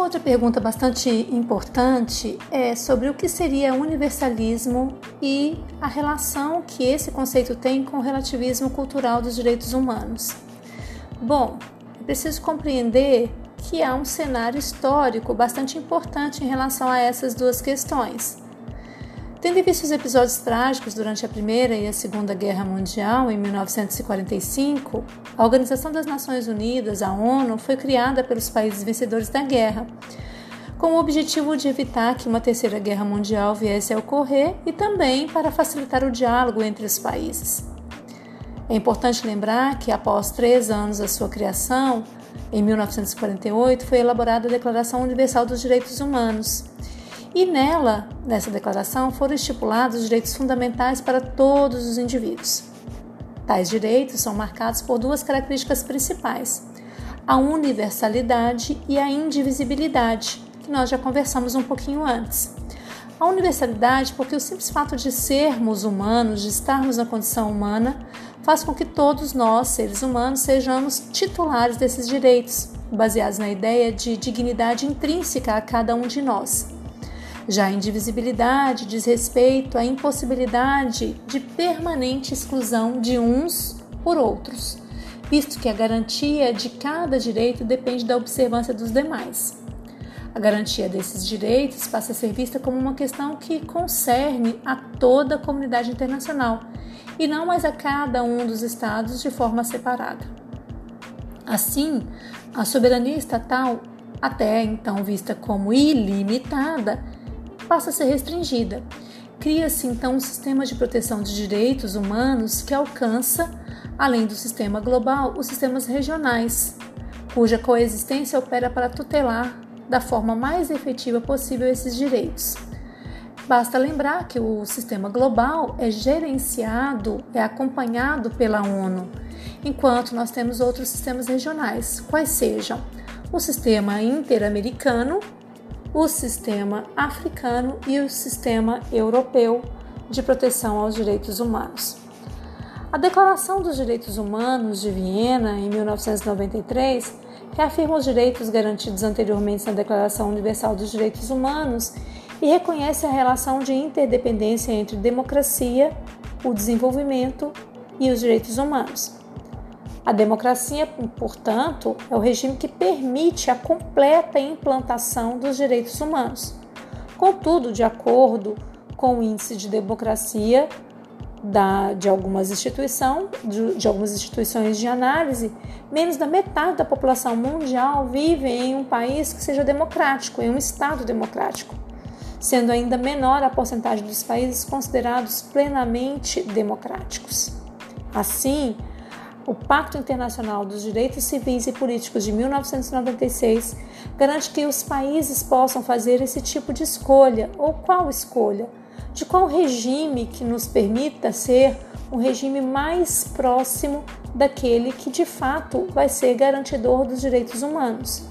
Uma outra pergunta bastante importante é sobre o que seria universalismo e a relação que esse conceito tem com o relativismo cultural dos direitos humanos. Bom, é preciso compreender que há um cenário histórico bastante importante em relação a essas duas questões. Tendo visto os episódios trágicos durante a Primeira e a Segunda Guerra Mundial, em 1945, a Organização das Nações Unidas, a ONU, foi criada pelos países vencedores da guerra, com o objetivo de evitar que uma Terceira Guerra Mundial viesse a ocorrer e também para facilitar o diálogo entre os países. É importante lembrar que, após três anos da sua criação, em 1948, foi elaborada a Declaração Universal dos Direitos Humanos e nela, nessa declaração, foram estipulados direitos fundamentais para todos os indivíduos. Tais direitos são marcados por duas características principais: a universalidade e a indivisibilidade, que nós já conversamos um pouquinho antes. A universalidade, porque o simples fato de sermos humanos, de estarmos na condição humana, faz com que todos nós, seres humanos, sejamos titulares desses direitos, baseados na ideia de dignidade intrínseca a cada um de nós. Já a indivisibilidade diz respeito à impossibilidade de permanente exclusão de uns por outros, visto que a garantia de cada direito depende da observância dos demais. A garantia desses direitos passa a ser vista como uma questão que concerne a toda a comunidade internacional e não mais a cada um dos estados de forma separada. Assim, a soberania estatal, até então vista como ilimitada, passa a ser restringida. Cria-se então um sistema de proteção de direitos humanos que alcança, além do sistema global, os sistemas regionais, cuja coexistência opera para tutelar da forma mais efetiva possível esses direitos. Basta lembrar que o sistema global é gerenciado, é acompanhado pela ONU, enquanto nós temos outros sistemas regionais, quais sejam o sistema interamericano, o sistema africano e o sistema europeu de proteção aos direitos humanos. A Declaração dos Direitos Humanos de Viena, em 1993, reafirma os direitos garantidos anteriormente na Declaração Universal dos Direitos Humanos e reconhece a relação de interdependência entre democracia, o desenvolvimento e os direitos humanos. A democracia, portanto, é o regime que permite a completa implantação dos direitos humanos. Contudo, de acordo com o índice de democracia da, de, algumas instituição, de, de algumas instituições de análise, menos da metade da população mundial vive em um país que seja democrático, em um Estado democrático, sendo ainda menor a porcentagem dos países considerados plenamente democráticos. Assim, o Pacto Internacional dos Direitos Civis e Políticos de 1996 garante que os países possam fazer esse tipo de escolha, ou qual escolha? De qual regime que nos permita ser um regime mais próximo daquele que de fato vai ser garantidor dos direitos humanos.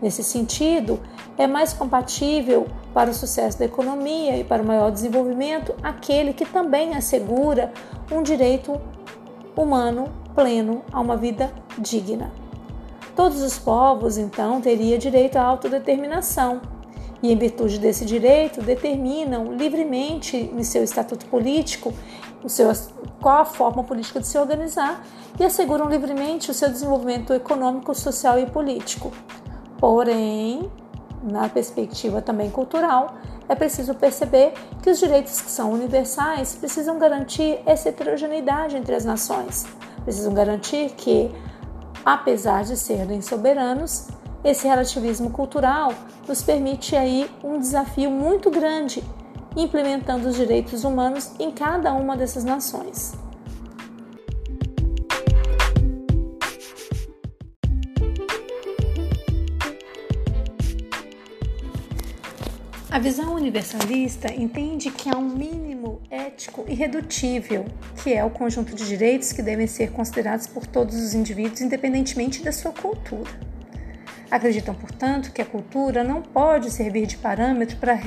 Nesse sentido, é mais compatível para o sucesso da economia e para o maior desenvolvimento aquele que também assegura um direito humano pleno a uma vida digna. Todos os povos, então, teriam direito à autodeterminação e, em virtude desse direito, determinam livremente em seu estatuto político o seu, qual a forma política de se organizar e asseguram livremente o seu desenvolvimento econômico, social e político. Porém, na perspectiva também cultural, é preciso perceber que os direitos que são universais precisam garantir essa heterogeneidade entre as nações, precisam garantir que, apesar de serem soberanos, esse relativismo cultural nos permite aí um desafio muito grande implementando os direitos humanos em cada uma dessas nações. A visão universalista entende que há um mínimo ético irredutível, que é o conjunto de direitos que devem ser considerados por todos os indivíduos, independentemente da sua cultura. Acreditam, portanto, que a cultura não pode servir de parâmetro para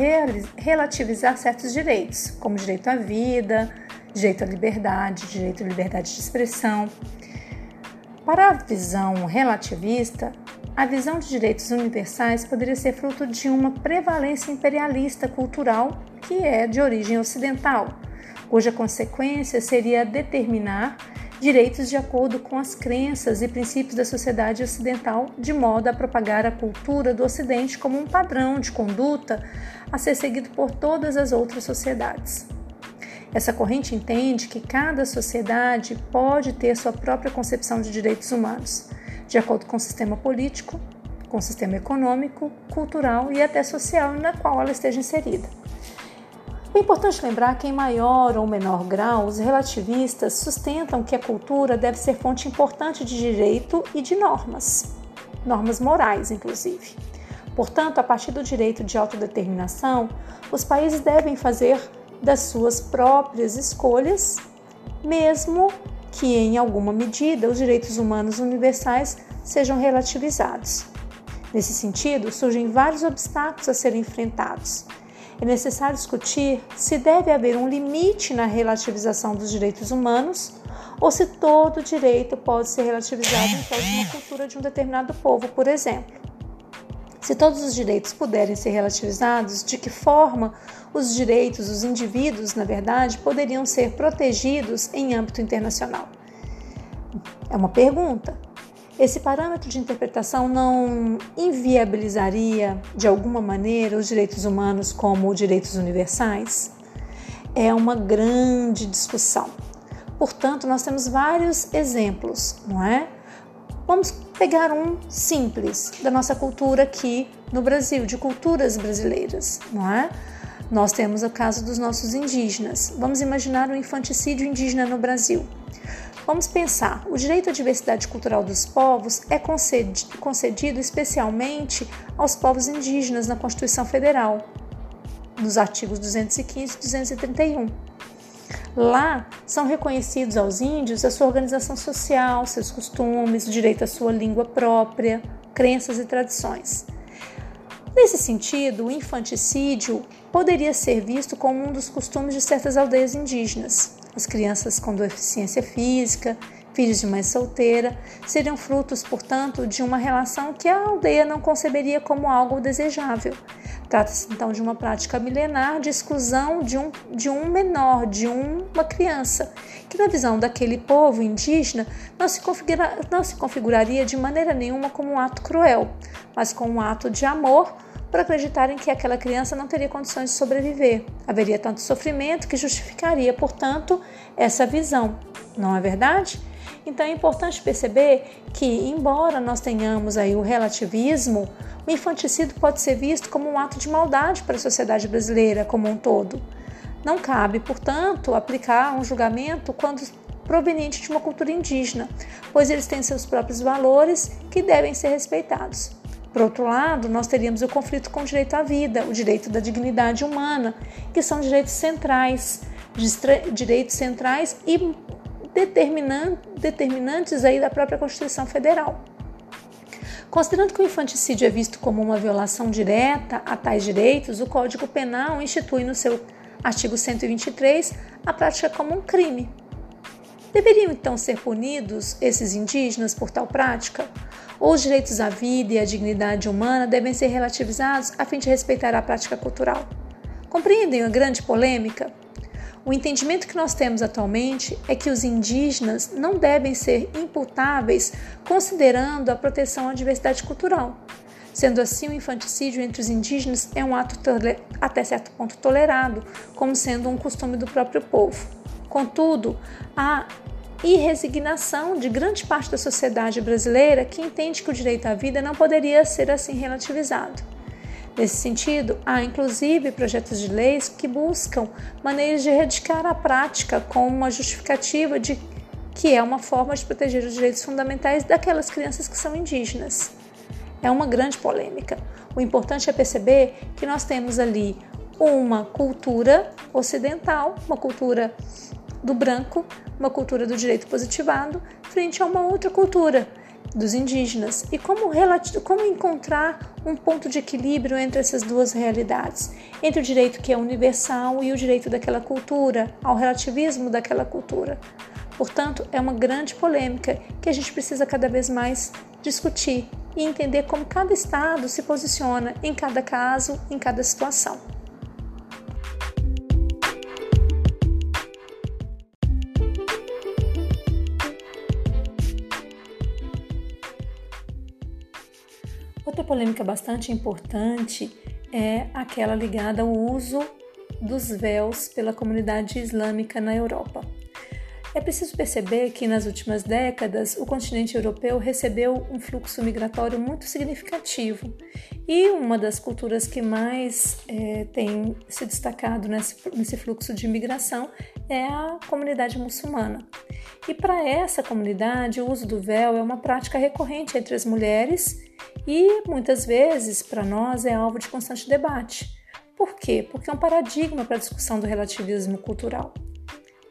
relativizar certos direitos, como direito à vida, direito à liberdade, direito à liberdade de expressão. Para a visão relativista, a visão de direitos universais poderia ser fruto de uma prevalência imperialista cultural que é de origem ocidental, cuja consequência seria determinar direitos de acordo com as crenças e princípios da sociedade ocidental, de modo a propagar a cultura do Ocidente como um padrão de conduta a ser seguido por todas as outras sociedades. Essa corrente entende que cada sociedade pode ter sua própria concepção de direitos humanos, de acordo com o sistema político, com o sistema econômico, cultural e até social na qual ela esteja inserida. É importante lembrar que, em maior ou menor grau, os relativistas sustentam que a cultura deve ser fonte importante de direito e de normas, normas morais, inclusive. Portanto, a partir do direito de autodeterminação, os países devem fazer das suas próprias escolhas, mesmo que, em alguma medida, os direitos humanos universais sejam relativizados. Nesse sentido, surgem vários obstáculos a serem enfrentados é necessário discutir se deve haver um limite na relativização dos direitos humanos ou se todo direito pode ser relativizado em prol de uma cultura de um determinado povo, por exemplo. Se todos os direitos puderem ser relativizados, de que forma os direitos, os indivíduos, na verdade, poderiam ser protegidos em âmbito internacional? É uma pergunta. Esse parâmetro de interpretação não inviabilizaria, de alguma maneira, os direitos humanos como direitos universais? É uma grande discussão. Portanto, nós temos vários exemplos, não é? Vamos pegar um simples da nossa cultura aqui no Brasil, de culturas brasileiras, não é? Nós temos o caso dos nossos indígenas. Vamos imaginar o infanticídio indígena no Brasil. Vamos pensar: o direito à diversidade cultural dos povos é concedido especialmente aos povos indígenas na Constituição Federal, nos artigos 215 e 231. Lá são reconhecidos aos índios a sua organização social, seus costumes, o direito à sua língua própria, crenças e tradições. Nesse sentido, o infanticídio poderia ser visto como um dos costumes de certas aldeias indígenas. As crianças com deficiência física, filhos de mãe solteira, seriam frutos, portanto, de uma relação que a aldeia não conceberia como algo desejável. Trata-se então de uma prática milenar de exclusão de um, de um menor, de um, uma criança, que na visão daquele povo indígena não se, configura, não se configuraria de maneira nenhuma como um ato cruel, mas como um ato de amor por acreditarem que aquela criança não teria condições de sobreviver. Haveria tanto sofrimento que justificaria, portanto, essa visão. Não é verdade? Então é importante perceber que, embora nós tenhamos aí o relativismo, o infanticídio pode ser visto como um ato de maldade para a sociedade brasileira como um todo. Não cabe, portanto, aplicar um julgamento quando proveniente de uma cultura indígena, pois eles têm seus próprios valores que devem ser respeitados. Por outro lado, nós teríamos o conflito com o direito à vida, o direito da dignidade humana, que são direitos centrais, direitos centrais e determinantes aí da própria Constituição Federal. Considerando que o infanticídio é visto como uma violação direta a tais direitos, o Código Penal institui no seu artigo 123 a prática como um crime. Deveriam então ser punidos esses indígenas por tal prática? Os direitos à vida e à dignidade humana devem ser relativizados a fim de respeitar a prática cultural. Compreendem a grande polêmica? O entendimento que nós temos atualmente é que os indígenas não devem ser imputáveis considerando a proteção à diversidade cultural. Sendo assim, o infanticídio entre os indígenas é um ato até certo ponto tolerado, como sendo um costume do próprio povo. Contudo, há e resignação de grande parte da sociedade brasileira que entende que o direito à vida não poderia ser assim relativizado. Nesse sentido, há inclusive projetos de leis que buscam maneiras de erradicar a prática com uma justificativa de que é uma forma de proteger os direitos fundamentais daquelas crianças que são indígenas. É uma grande polêmica. O importante é perceber que nós temos ali uma cultura ocidental, uma cultura do branco, uma cultura do direito positivado, frente a uma outra cultura dos indígenas e como, como encontrar um ponto de equilíbrio entre essas duas realidades, entre o direito que é universal e o direito daquela cultura, ao relativismo daquela cultura. Portanto, é uma grande polêmica que a gente precisa cada vez mais discutir e entender como cada estado se posiciona em cada caso, em cada situação. Outra polêmica bastante importante é aquela ligada ao uso dos véus pela comunidade islâmica na Europa. É preciso perceber que nas últimas décadas o continente europeu recebeu um fluxo migratório muito significativo e uma das culturas que mais é, tem se destacado nesse, nesse fluxo de imigração é a comunidade muçulmana. E para essa comunidade, o uso do véu é uma prática recorrente entre as mulheres e muitas vezes para nós é alvo de constante debate. Por quê? Porque é um paradigma para a discussão do relativismo cultural.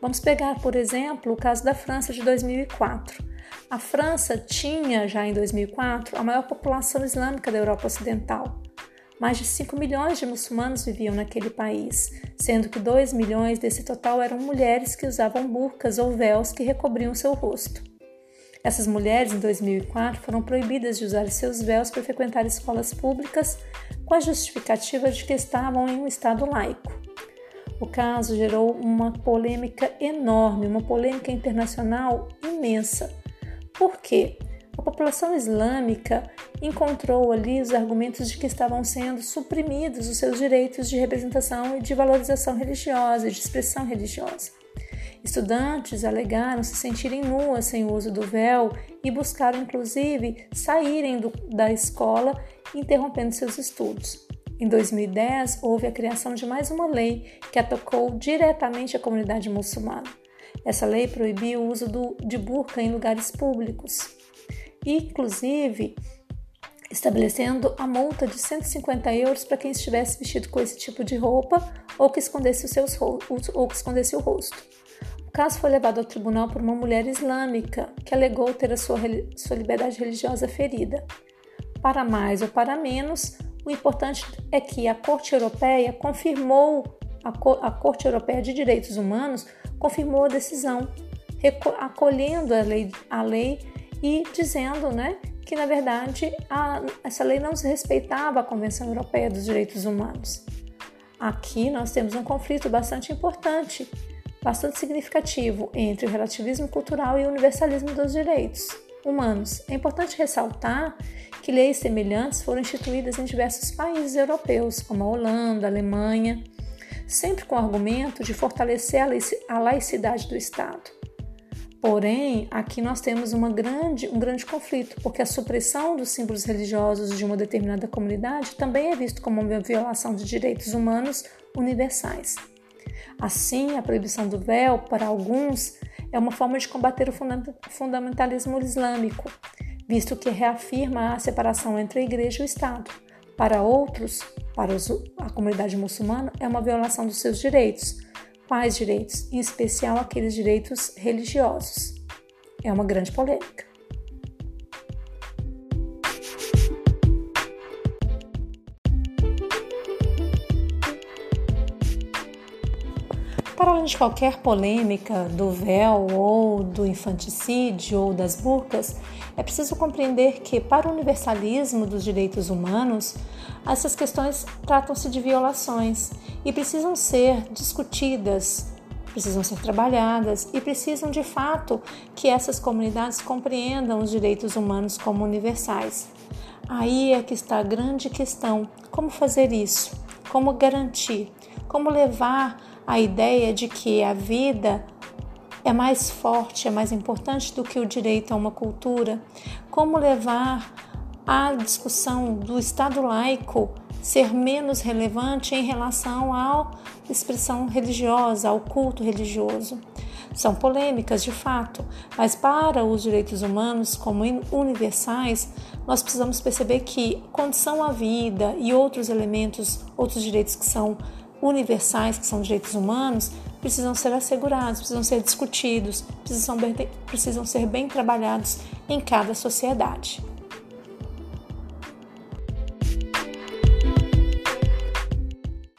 Vamos pegar, por exemplo, o caso da França de 2004. A França tinha já em 2004 a maior população islâmica da Europa Ocidental. Mais de 5 milhões de muçulmanos viviam naquele país, sendo que 2 milhões desse total eram mulheres que usavam burcas ou véus que recobriam seu rosto. Essas mulheres, em 2004, foram proibidas de usar seus véus para frequentar escolas públicas com a justificativa de que estavam em um estado laico. O caso gerou uma polêmica enorme, uma polêmica internacional imensa. Por quê? A população islâmica encontrou ali os argumentos de que estavam sendo suprimidos os seus direitos de representação e de valorização religiosa, de expressão religiosa. Estudantes alegaram se sentirem nuas sem o uso do véu e buscaram, inclusive, saírem do, da escola, interrompendo seus estudos. Em 2010, houve a criação de mais uma lei que atacou diretamente a comunidade muçulmana. Essa lei proibia o uso do, de burca em lugares públicos, inclusive estabelecendo a multa de 150 euros para quem estivesse vestido com esse tipo de roupa ou que escondesse, os seus, ou que escondesse o rosto. Caso foi levado ao tribunal por uma mulher islâmica que alegou ter a sua, sua liberdade religiosa ferida. Para mais ou para menos, o importante é que a Corte Europeia confirmou, a, a Corte Europeia de Direitos Humanos confirmou a decisão, acolhendo a lei, a lei e dizendo né, que, na verdade, a, essa lei não se respeitava a Convenção Europeia dos Direitos Humanos. Aqui nós temos um conflito bastante importante, bastante significativo entre o relativismo cultural e o universalismo dos direitos humanos. É importante ressaltar que leis semelhantes foram instituídas em diversos países europeus, como a Holanda, a Alemanha, sempre com o argumento de fortalecer a laicidade do Estado. Porém, aqui nós temos grande, um grande conflito, porque a supressão dos símbolos religiosos de uma determinada comunidade também é visto como uma violação de direitos humanos universais. Assim, a proibição do véu, para alguns, é uma forma de combater o fundamentalismo islâmico, visto que reafirma a separação entre a igreja e o Estado. Para outros, para a comunidade muçulmana, é uma violação dos seus direitos. Quais direitos? Em especial aqueles direitos religiosos. É uma grande polêmica. Para além de qualquer polêmica do véu ou do infanticídio ou das burcas, é preciso compreender que, para o universalismo dos direitos humanos, essas questões tratam-se de violações e precisam ser discutidas, precisam ser trabalhadas e precisam de fato que essas comunidades compreendam os direitos humanos como universais. Aí é que está a grande questão: como fazer isso? Como garantir? Como levar a ideia de que a vida é mais forte, é mais importante do que o direito a uma cultura, como levar a discussão do Estado laico ser menos relevante em relação à expressão religiosa, ao culto religioso. São polêmicas de fato, mas para os direitos humanos como universais, nós precisamos perceber que condição à vida e outros elementos, outros direitos que são universais, que são direitos humanos, precisam ser assegurados, precisam ser discutidos, precisam, precisam ser bem trabalhados em cada sociedade.